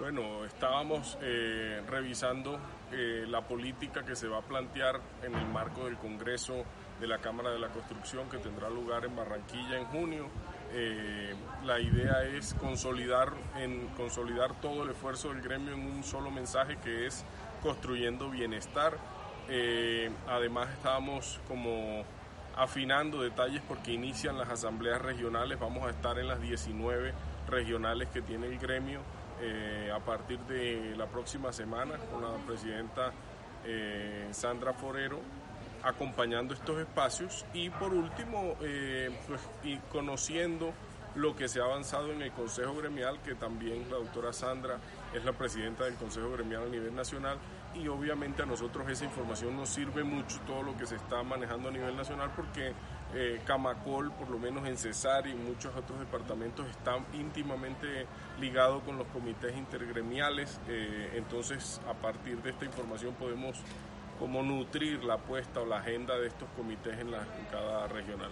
Bueno, estábamos eh, revisando eh, la política que se va a plantear en el marco del Congreso de la Cámara de la Construcción que tendrá lugar en Barranquilla en junio. Eh, la idea es consolidar, consolidar todo el esfuerzo del gremio en un solo mensaje que es construyendo bienestar. además estábamos como afinando detalles porque inician las asambleas regionales, vamos a estar en las 19 regionales que tiene el gremio eh, a partir de la próxima semana con la presidenta eh, Sandra Forero acompañando estos espacios y por último eh, pues, y conociendo lo que se ha avanzado en el Consejo Gremial, que también la doctora Sandra es la presidenta del Consejo Gremial a nivel nacional y obviamente a nosotros esa información nos sirve mucho todo lo que se está manejando a nivel nacional porque eh, Camacol, por lo menos en Cesar y muchos otros departamentos, está íntimamente ligado con los comités intergremiales, eh, entonces a partir de esta información podemos como nutrir la apuesta o la agenda de estos comités en, la, en cada regional.